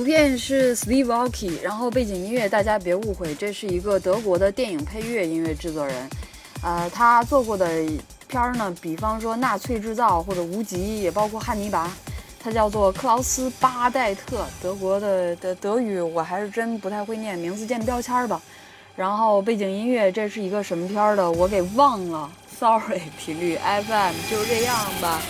图片是 Steve Aoki，然后背景音乐，大家别误会，这是一个德国的电影配乐音乐制作人，呃，他做过的片儿呢，比方说《纳粹制造》或者《无极》，也包括《汉尼拔》，他叫做克劳斯·巴代特，德国的的德语我还是真不太会念，名字见标签吧。然后背景音乐，这是一个什么片儿的，我给忘了，sorry，频率 FM，就这样吧。